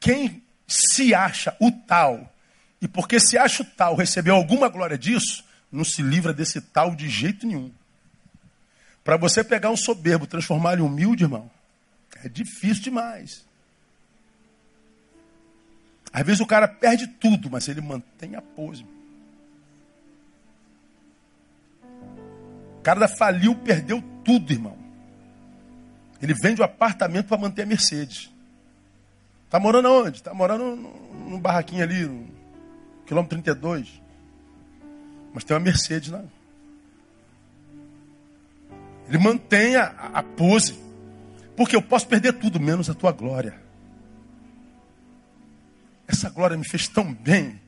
Speaker 1: Quem se acha o tal, e porque se acha o tal recebeu alguma glória disso, não se livra desse tal de jeito nenhum. Para você pegar um soberbo, transformar ele em humilde, irmão, é difícil demais. Às vezes o cara perde tudo, mas ele mantém a pose. O cara faliu, perdeu tudo, irmão. Ele vende o apartamento para manter a Mercedes. Tá morando onde? Tá morando num barraquinho ali, no quilômetro 32. Mas tem uma Mercedes lá. Ele mantém a, a pose. Porque eu posso perder tudo, menos a tua glória. Essa glória me fez tão bem.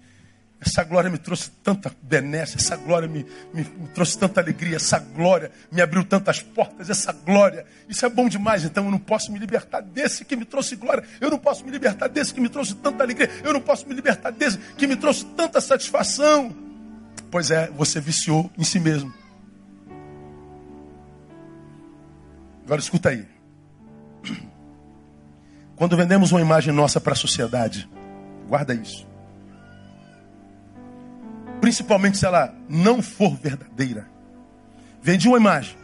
Speaker 1: Essa glória me trouxe tanta benesse, essa glória me, me, me, trouxe tanta alegria, essa glória me abriu tantas portas, essa glória, isso é bom demais, então eu não posso me libertar desse que me trouxe glória, eu não posso me libertar desse que me trouxe tanta alegria, eu não posso me libertar desse que me trouxe tanta satisfação. Pois é, você viciou em si mesmo. Agora escuta aí. Quando vendemos uma imagem nossa para a sociedade, Guarda isso. Principalmente se ela não for verdadeira. Vendi uma imagem.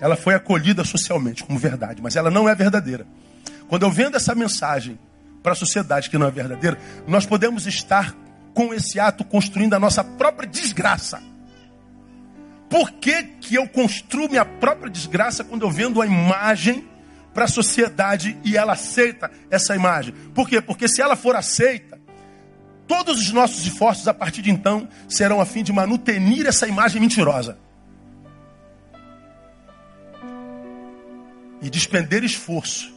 Speaker 1: Ela foi acolhida socialmente como verdade, mas ela não é verdadeira. Quando eu vendo essa mensagem para a sociedade que não é verdadeira, nós podemos estar com esse ato construindo a nossa própria desgraça. Por que, que eu construo minha própria desgraça quando eu vendo a imagem para a sociedade e ela aceita essa imagem. Por quê? Porque se ela for aceita, todos os nossos esforços a partir de então serão a fim de manutenir essa imagem mentirosa. E despender esforço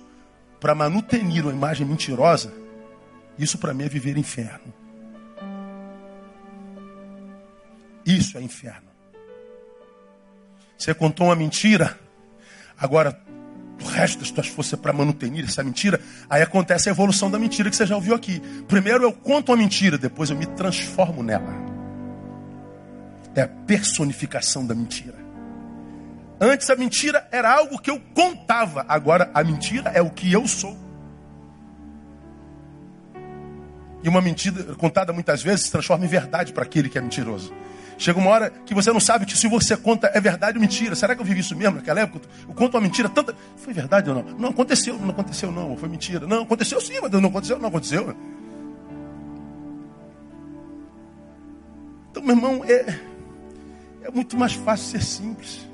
Speaker 1: para manutenir uma imagem mentirosa, isso para mim é viver inferno. Isso é inferno. Você contou uma mentira, agora o resto das tuas forças para manutenir essa mentira, aí acontece a evolução da mentira que você já ouviu aqui. Primeiro eu conto a mentira, depois eu me transformo nela. É a personificação da mentira. Antes a mentira era algo que eu contava, agora a mentira é o que eu sou. E uma mentira contada muitas vezes se transforma em verdade para aquele que é mentiroso. Chega uma hora que você não sabe que se você conta é verdade ou mentira. Será que eu vivi isso mesmo naquela época? Eu conto uma mentira tanta. Foi verdade ou não? Não aconteceu, não aconteceu, não. Foi mentira. Não, aconteceu sim, mas não aconteceu, não aconteceu. Então, meu irmão, é, é muito mais fácil ser simples.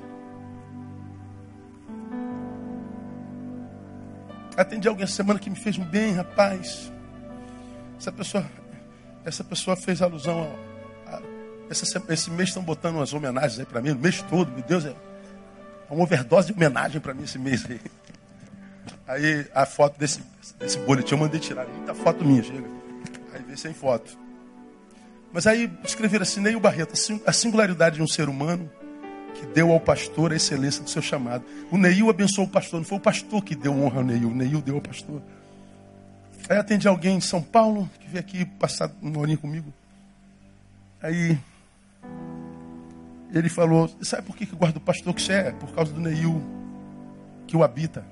Speaker 1: Atendi alguém essa semana que me fez um bem, rapaz. Essa pessoa, essa pessoa fez alusão ao esse, esse mês estão botando umas homenagens aí para mim, o mês todo, meu Deus, é uma overdose de homenagem para mim esse mês aí. Aí a foto desse, desse boletim eu mandei tirar, muita foto minha, chega. Aí vê sem foto. Mas aí escreveram assim, Neil Barreto, a singularidade de um ser humano que deu ao pastor a excelência do seu chamado. O Neil abençoou o pastor, não foi o pastor que deu honra ao Neil, o Neil deu ao pastor. Aí atendi alguém em São Paulo, que veio aqui passar uma horinha comigo. Aí ele falou: Sabe por que eu guardo o pastor que você é? Por causa do Neil que o habita.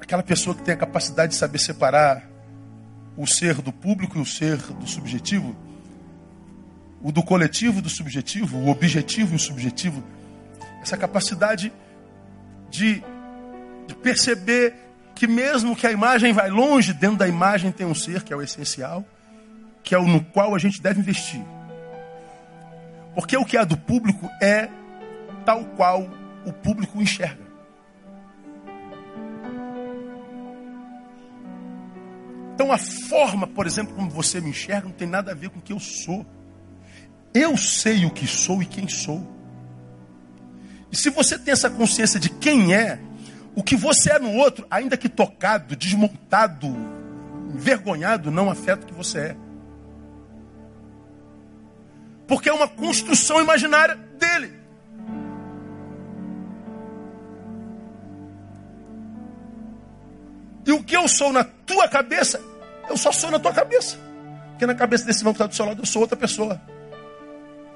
Speaker 1: Aquela pessoa que tem a capacidade de saber separar o ser do público e o ser do subjetivo, o do coletivo e do subjetivo, o objetivo e o subjetivo. Essa capacidade de, de perceber que mesmo que a imagem vai longe, dentro da imagem tem um ser que é o essencial que é o no qual a gente deve investir. Porque o que é do público é tal qual o público enxerga. Então a forma, por exemplo, como você me enxerga, não tem nada a ver com o que eu sou. Eu sei o que sou e quem sou. E se você tem essa consciência de quem é, o que você é no outro, ainda que tocado, desmontado, envergonhado, não afeta o que você é. Porque é uma construção imaginária dele. E o que eu sou na tua cabeça, eu só sou na tua cabeça. Porque na cabeça desse irmão que está do seu lado, eu sou outra pessoa.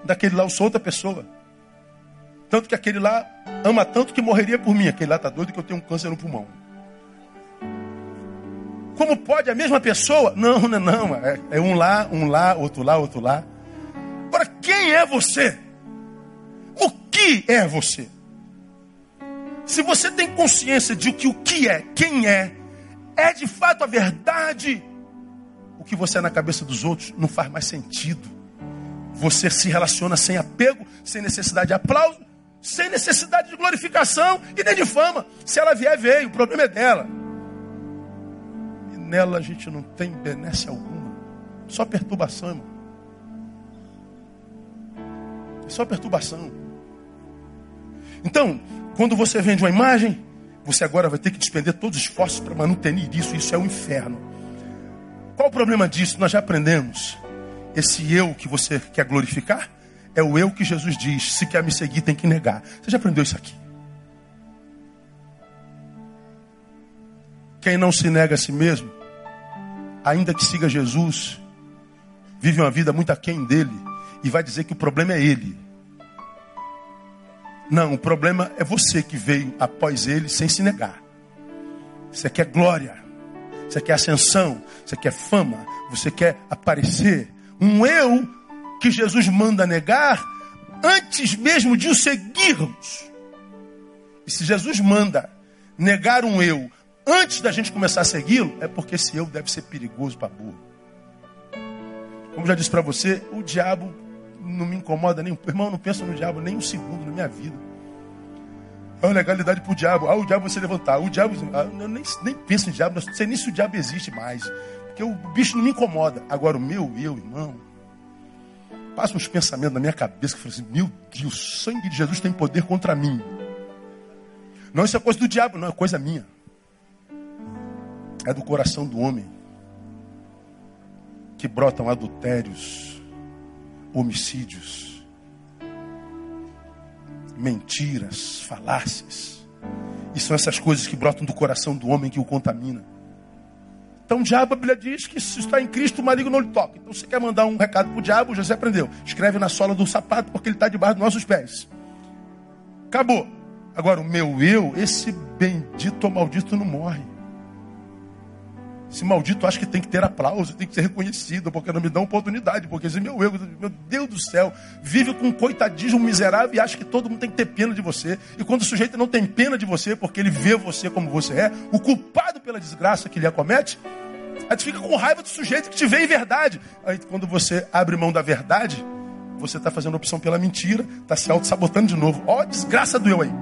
Speaker 1: Daquele lá, eu sou outra pessoa. Tanto que aquele lá ama tanto que morreria por mim. Aquele lá está doido que eu tenho um câncer no pulmão. Como pode a mesma pessoa? Não, não, não. É, é um lá, um lá, outro lá, outro lá. Quem é você? O que é você? Se você tem consciência de que o que é, quem é, é de fato a verdade, o que você é na cabeça dos outros não faz mais sentido. Você se relaciona sem apego, sem necessidade de aplauso, sem necessidade de glorificação e nem de fama. Se ela vier, veio, o problema é dela. E nela a gente não tem benesse alguma, só perturbação, irmão. É só perturbação. Então, quando você vende uma imagem, você agora vai ter que despender todos os esforços para manter isso. Isso é um inferno. Qual o problema disso? Nós já aprendemos. Esse eu que você quer glorificar é o eu que Jesus diz: se quer me seguir, tem que negar. Você já aprendeu isso aqui? Quem não se nega a si mesmo, ainda que siga Jesus, vive uma vida muito aquém dele e vai dizer que o problema é ele. Não, o problema é você que veio após ele sem se negar. Você quer glória, você quer ascensão, você quer fama, você quer aparecer. Um eu que Jesus manda negar antes mesmo de o seguirmos. E se Jesus manda negar um eu antes da gente começar a segui-lo, é porque esse eu deve ser perigoso para burro. Como já disse para você, o diabo não me incomoda nem. Irmão, não penso no diabo nem um segundo na minha vida. É uma legalidade para o diabo. Ah, o diabo você levantar. O diabo. Ah, eu nem, nem penso em diabo, não sei nem se o diabo existe mais. Porque o bicho não me incomoda. Agora, o meu eu, irmão. Passa uns pensamentos na minha cabeça que falo assim: meu Deus, o sangue de Jesus tem poder contra mim. Não, isso é coisa do diabo, não, é coisa minha. É do coração do homem que brotam adultérios homicídios, mentiras, falácias. E são essas coisas que brotam do coração do homem que o contamina. Então o diabo, a Bíblia diz que se está em Cristo, o maligno não lhe toca. Então você quer mandar um recado para o diabo, José aprendeu. Escreve na sola do sapato porque ele está debaixo dos nossos pés. Acabou. Agora o meu eu, esse bendito ou maldito não morre. Esse maldito acha que tem que ter aplauso, tem que ser reconhecido, porque não me dá oportunidade. Porque esse meu eu, meu Deus do céu, vive com um coitadismo miserável e acha que todo mundo tem que ter pena de você. E quando o sujeito não tem pena de você, porque ele vê você como você é, o culpado pela desgraça que ele acomete, a gente fica com raiva do sujeito que te vê em verdade. Aí quando você abre mão da verdade, você está fazendo opção pela mentira, está se auto-sabotando de novo. Ó, desgraça do eu aí.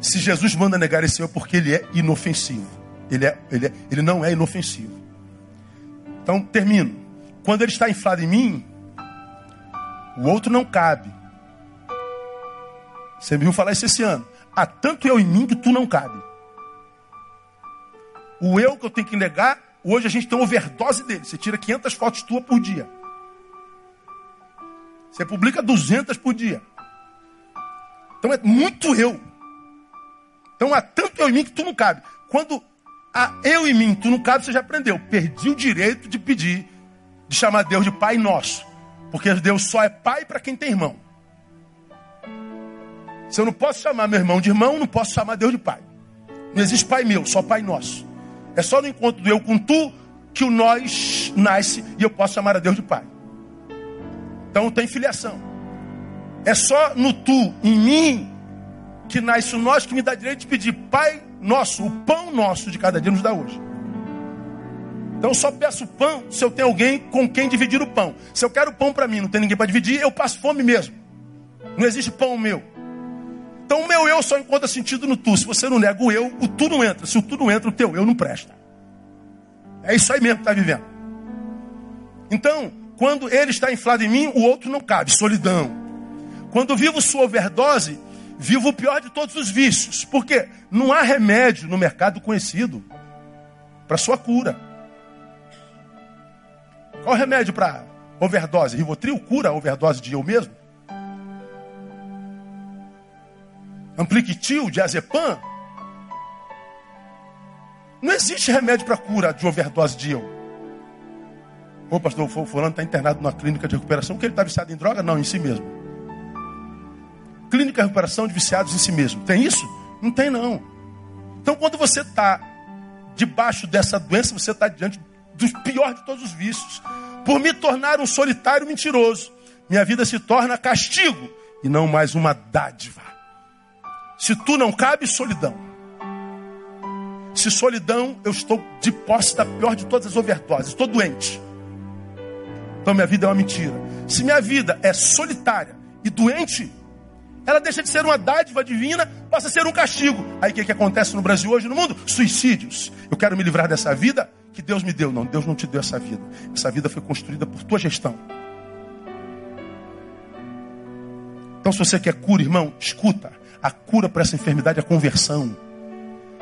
Speaker 1: Se Jesus manda negar esse eu, é porque ele é inofensivo. Ele, é, ele, é, ele não é inofensivo. Então, termino. Quando ele está inflado em mim, o outro não cabe. Você me viu falar isso esse ano. Há tanto eu em mim que tu não cabe. O eu que eu tenho que negar, hoje a gente tem uma overdose dele. Você tira 500 fotos tuas por dia. Você publica 200 por dia. Então é muito eu. Então há tanto eu em mim que tu não cabe. Quando há eu em mim, tu não cabe, você já aprendeu. Perdi o direito de pedir, de chamar Deus de Pai Nosso. Porque Deus só é Pai para quem tem irmão. Se eu não posso chamar meu irmão de irmão, não posso chamar Deus de Pai. Não existe Pai meu, só Pai Nosso. É só no encontro do eu com tu que o nós nasce e eu posso chamar a Deus de Pai. Então tem filiação. É só no tu, em mim, que nasce o nós que me dá direito de pedir, Pai nosso, o pão nosso de cada dia nos dá hoje. Então eu só peço pão se eu tenho alguém com quem dividir o pão. Se eu quero pão para mim, não tem ninguém para dividir, eu passo fome mesmo. Não existe pão meu. Então o meu eu só encontra sentido no tu. Se você não nega o eu, o tu não entra. Se o tu não entra, o teu eu não presta. É isso aí mesmo que está vivendo. Então, quando ele está inflado em mim, o outro não cabe, solidão. Quando vivo sua overdose, vivo o pior de todos os vícios. Porque não há remédio no mercado conhecido para sua cura. Qual o remédio para overdose? Rivotril cura a overdose de eu mesmo? Ampliquitil, diazepam? Não existe remédio para cura de overdose de eu. Ô pastor, o fulano está internado numa clínica de recuperação porque ele está viciado em droga? Não, em si mesmo. Clínica de recuperação de viciados em si mesmo. Tem isso? Não tem não. Então quando você está debaixo dessa doença, você está diante do pior de todos os vícios. Por me tornar um solitário mentiroso, minha vida se torna castigo e não mais uma dádiva. Se tu não cabe, solidão. Se solidão, eu estou de posse da pior de todas as overdoses. Estou doente. Então minha vida é uma mentira. Se minha vida é solitária e doente, ela deixa de ser uma dádiva divina, passa a ser um castigo. Aí o que, que acontece no Brasil hoje no mundo? Suicídios. Eu quero me livrar dessa vida que Deus me deu. Não, Deus não te deu essa vida. Essa vida foi construída por tua gestão. Então, se você quer cura, irmão, escuta. A cura para essa enfermidade é a conversão.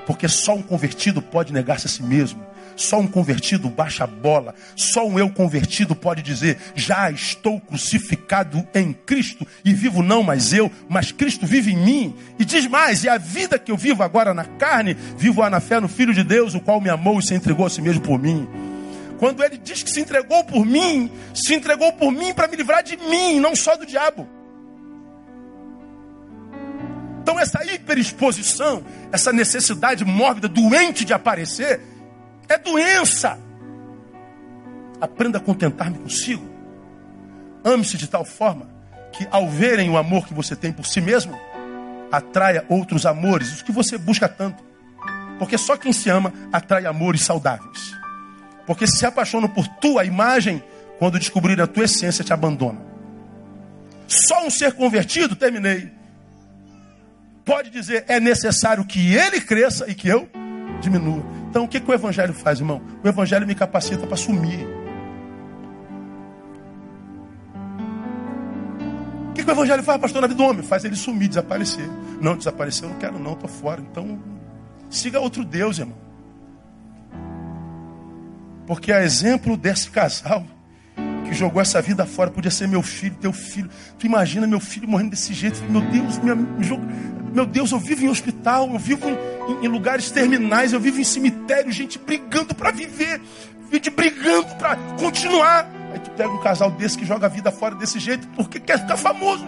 Speaker 1: Porque só um convertido pode negar-se a si mesmo. Só um convertido baixa a bola. Só um eu convertido pode dizer: Já estou crucificado em Cristo e vivo não mais eu, mas Cristo vive em mim. E diz mais: E a vida que eu vivo agora na carne, vivo-a na fé no Filho de Deus, o qual me amou e se entregou a si mesmo por mim. Quando ele diz que se entregou por mim, se entregou por mim para me livrar de mim, não só do diabo. Então, essa hiperexposição, essa necessidade mórbida, doente de aparecer, é doença. Aprenda a contentar-me consigo. Ame-se de tal forma que, ao verem o amor que você tem por si mesmo, atraia outros amores, os que você busca tanto. Porque só quem se ama atrai amores saudáveis. Porque se se apaixonam por tua imagem, quando descobrir a tua essência, te abandonam. Só um ser convertido, terminei, pode dizer é necessário que ele cresça e que eu diminua. Então o que, que o Evangelho faz, irmão? O Evangelho me capacita para sumir. O que, que o Evangelho faz, pastor, na vida do homem? Faz ele sumir, desaparecer. Não, desaparecer eu não quero, não, estou fora. Então siga outro Deus, irmão. Porque a exemplo desse casal que jogou essa vida fora, podia ser meu filho, teu filho. Tu imagina meu filho morrendo desse jeito? Meu Deus, minha, meu Deus, eu vivo em hospital, eu vivo em, em lugares terminais, eu vivo em cemitério, gente brigando para viver, gente brigando para continuar. Aí tu pega um casal desse que joga a vida fora desse jeito porque quer ficar famoso.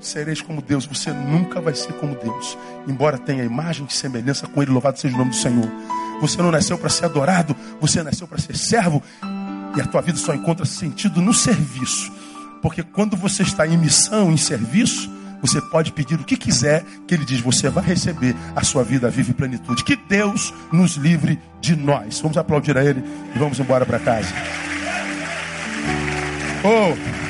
Speaker 1: Sereis como Deus, você nunca vai ser como Deus, embora tenha imagem e semelhança com Ele, louvado seja o nome do Senhor. Você não nasceu para ser adorado, você nasceu para ser servo, e a tua vida só encontra sentido no serviço. Porque quando você está em missão, em serviço, você pode pedir o que quiser, que Ele diz, você vai receber a sua vida viva em plenitude. Que Deus nos livre de nós. Vamos aplaudir a Ele e vamos embora para casa. Oh!